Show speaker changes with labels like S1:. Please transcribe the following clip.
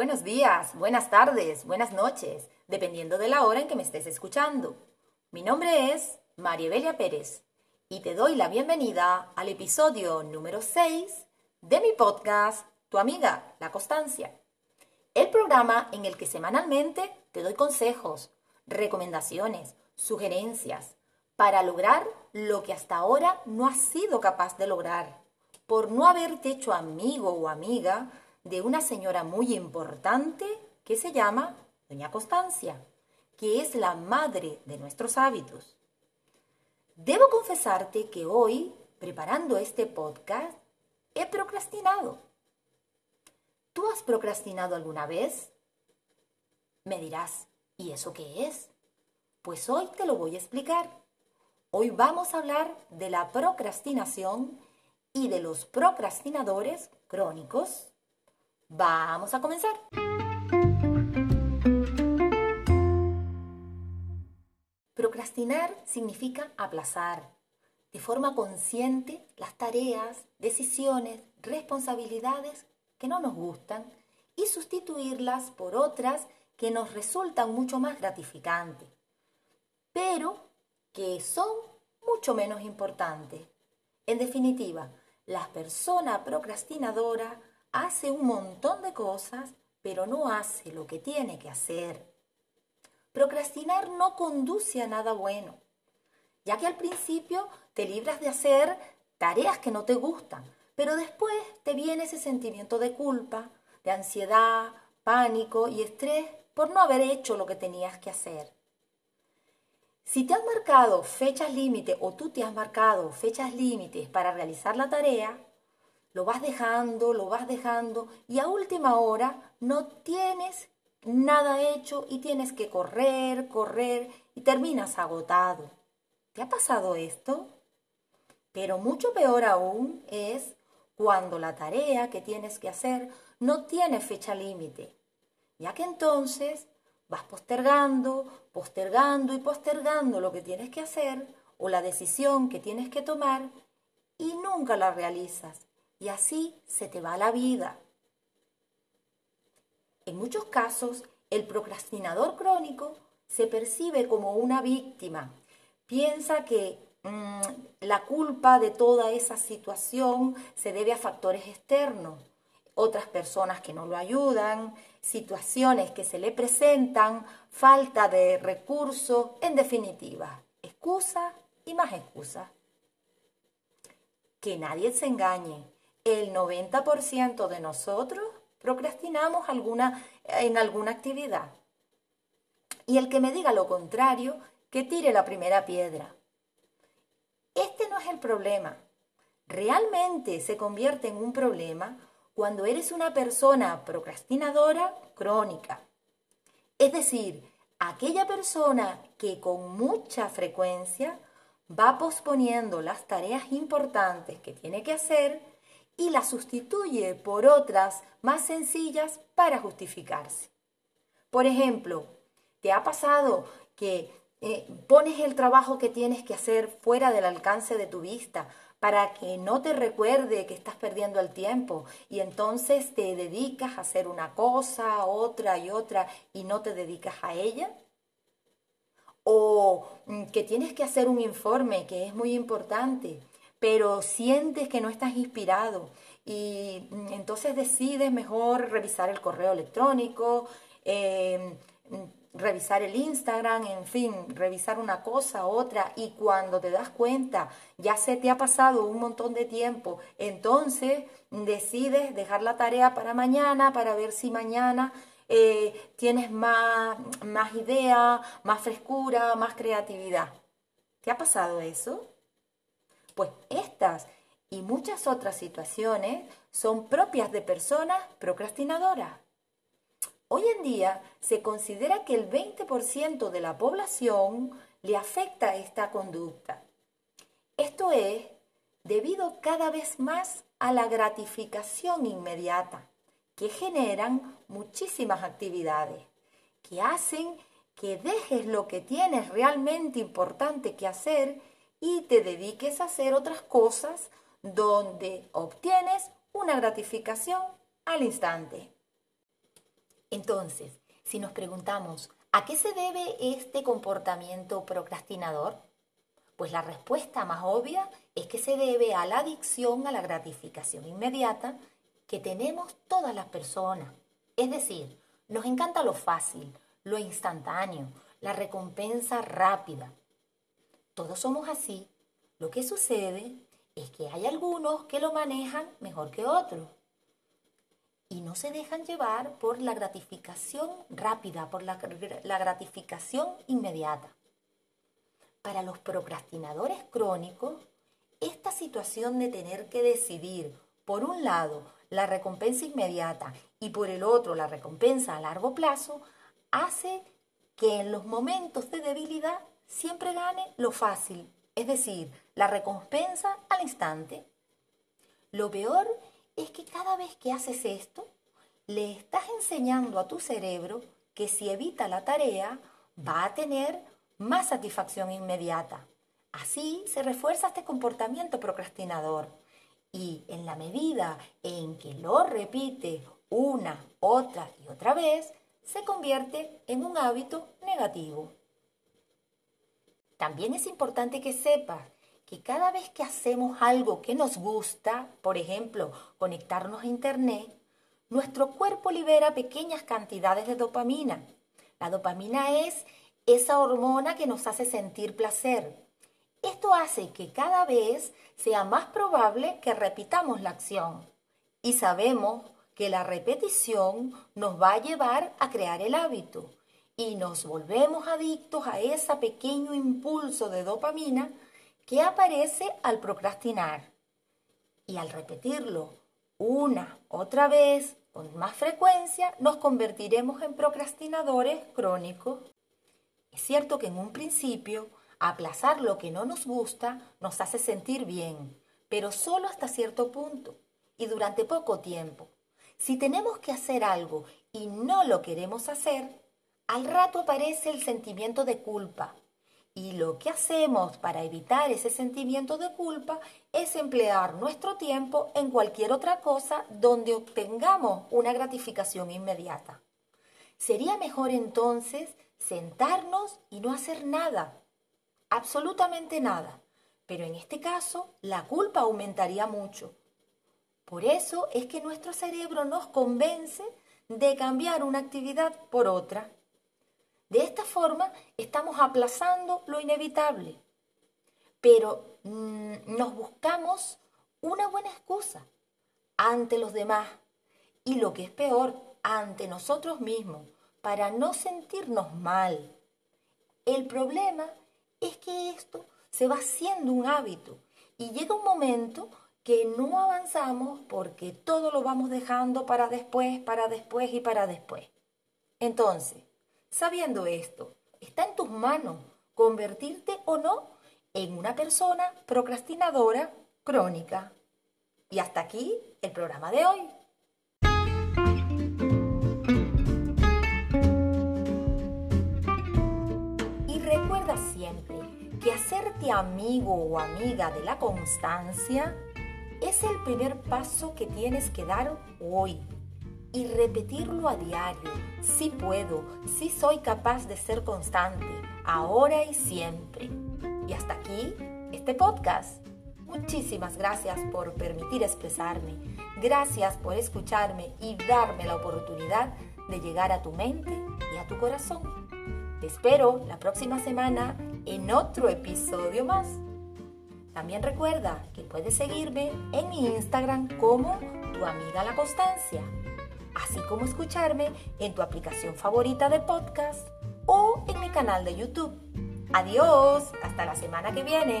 S1: Buenos días, buenas tardes, buenas noches, dependiendo de la hora en que me estés escuchando. Mi nombre es Mariebelia Pérez y te doy la bienvenida al episodio número 6 de mi podcast Tu amiga, la constancia. El programa en el que semanalmente te doy consejos, recomendaciones, sugerencias para lograr lo que hasta ahora no has sido capaz de lograr, por no haberte hecho amigo o amiga de una señora muy importante que se llama Doña Constancia, que es la madre de nuestros hábitos. Debo confesarte que hoy, preparando este podcast, he procrastinado. ¿Tú has procrastinado alguna vez? Me dirás, ¿y eso qué es? Pues hoy te lo voy a explicar. Hoy vamos a hablar de la procrastinación y de los procrastinadores crónicos Vamos a comenzar. Procrastinar significa aplazar de forma consciente las tareas, decisiones, responsabilidades que no nos gustan y sustituirlas por otras que nos resultan mucho más gratificantes, pero que son mucho menos importantes. En definitiva, la persona procrastinadora hace un montón de cosas, pero no hace lo que tiene que hacer. Procrastinar no conduce a nada bueno, ya que al principio te libras de hacer tareas que no te gustan, pero después te viene ese sentimiento de culpa, de ansiedad, pánico y estrés por no haber hecho lo que tenías que hacer. Si te has marcado fechas límites o tú te has marcado fechas límites para realizar la tarea, lo vas dejando, lo vas dejando y a última hora no tienes nada hecho y tienes que correr, correr y terminas agotado. ¿Te ha pasado esto? Pero mucho peor aún es cuando la tarea que tienes que hacer no tiene fecha límite, ya que entonces vas postergando, postergando y postergando lo que tienes que hacer o la decisión que tienes que tomar y nunca la realizas y así se te va la vida. En muchos casos, el procrastinador crónico se percibe como una víctima. Piensa que mm, la culpa de toda esa situación se debe a factores externos, otras personas que no lo ayudan, situaciones que se le presentan, falta de recursos, en definitiva, excusa y más excusa. Que nadie se engañe el 90% de nosotros procrastinamos alguna, en alguna actividad. Y el que me diga lo contrario, que tire la primera piedra. Este no es el problema. Realmente se convierte en un problema cuando eres una persona procrastinadora crónica. Es decir, aquella persona que con mucha frecuencia va posponiendo las tareas importantes que tiene que hacer y la sustituye por otras más sencillas para justificarse. Por ejemplo, ¿te ha pasado que eh, pones el trabajo que tienes que hacer fuera del alcance de tu vista para que no te recuerde que estás perdiendo el tiempo y entonces te dedicas a hacer una cosa, otra y otra y no te dedicas a ella? ¿O mm, que tienes que hacer un informe que es muy importante pero sientes que no estás inspirado y mm, entonces decides mejor revisar el correo electrónico, em, revisar el Instagram, en fin, revisar una cosa, otra, y cuando te das cuenta, ya se te ha pasado un montón de tiempo, entonces decides dejar la tarea para mañana, para ver si mañana eh, tienes más, más idea, más frescura, más creatividad. ¿Te ha pasado eso? Pues estas y muchas otras situaciones son propias de personas procrastinadoras. Hoy en día se considera que el 20% de la población le afecta esta conducta. Esto es debido cada vez más a la gratificación inmediata que generan muchísimas actividades, que hacen que dejes lo que tienes realmente importante que hacer y te dediques a hacer otras cosas donde obtienes una gratificación al instante. Entonces, si nos preguntamos, ¿a qué se debe este comportamiento procrastinador? Pues la respuesta más obvia es que se debe a la adicción a la gratificación inmediata que tenemos todas las personas. Es decir, nos encanta lo fácil, lo instantáneo, la recompensa rápida. Todos somos así. Lo que sucede es que hay algunos que lo manejan mejor que otros y no se dejan llevar por la gratificación rápida, por la, gratificación inmediata. Para los procrastinadores crónicos, esta situación de tener que decidir, por un lado, la recompensa inmediata y por el otro, la recompensa a largo plazo, hace que en los momentos de debilidad siempre gane lo fácil, es decir, la recompensa al instante. Lo peor es que cada vez que haces esto, le estás enseñando a tu cerebro que si evita la tarea, va a tener más satisfacción inmediata. Así se refuerza este comportamiento procrastinador. Y en la medida en que lo repite una, otra y otra vez, se convierte en un hábito negativo. También es importante que sepas que cada vez que hacemos algo que nos gusta, por ejemplo, conectarnos a Internet, nuestro cuerpo libera pequeñas cantidades de dopamina. La dopamina es esa hormona que nos hace sentir placer. Esto hace que cada vez sea más probable que repitamos la acción. Y sabemos que la repetición nos va a llevar a crear el hábito y nos volvemos adictos a ese pequeño impulso de dopamina que aparece al procrastinar. Y al repetirlo una, otra vez, con más frecuencia, nos convertiremos en procrastinadores crónicos. Es cierto que en un principio, aplazar lo que no nos gusta nos hace sentir bien, pero solo hasta cierto punto y durante poco tiempo. Si tenemos que hacer algo y no lo queremos hacer, al rato aparece el sentimiento de culpa, y lo que hacemos para evitar ese sentimiento de culpa es emplear nuestro tiempo en cualquier otra cosa donde obtengamos una gratificación inmediata. Sería mejor entonces sentarnos y no hacer nada, absolutamente nada. Pero en este caso, la culpa aumentaría mucho. Por eso es que nuestro cerebro nos convence de cambiar una actividad por otra. De esta forma estamos aplazando lo inevitable, pero mm, nos buscamos una buena excusa ante los demás y lo que es peor, ante nosotros mismos, para no sentirnos mal. El problema es que esto se va haciendo un hábito y llega un momento que no avanzamos porque todo lo vamos dejando para después, para después y para después. Entonces, Sabiendo esto, está en tus manos convertirte o no en una persona procrastinadora crónica. Y hasta aquí el programa de hoy. Y recuerda siempre que hacerte amigo o amiga de la constancia es el primer paso que tienes que dar hoy y repetirlo a diario. Sí puedo, sí soy capaz de ser constante, ahora y siempre. Y hasta aquí este podcast. Muchísimas gracias por permitir expresarme. Gracias por escucharme y darme la oportunidad de llegar a tu mente y a tu corazón. Te espero la próxima semana en otro episodio más. También recuerda que puedes seguirme en mi Instagram como tu amiga la constancia así como escucharme en tu aplicación favorita de podcast o en mi canal de YouTube. Adiós, hasta la semana que viene.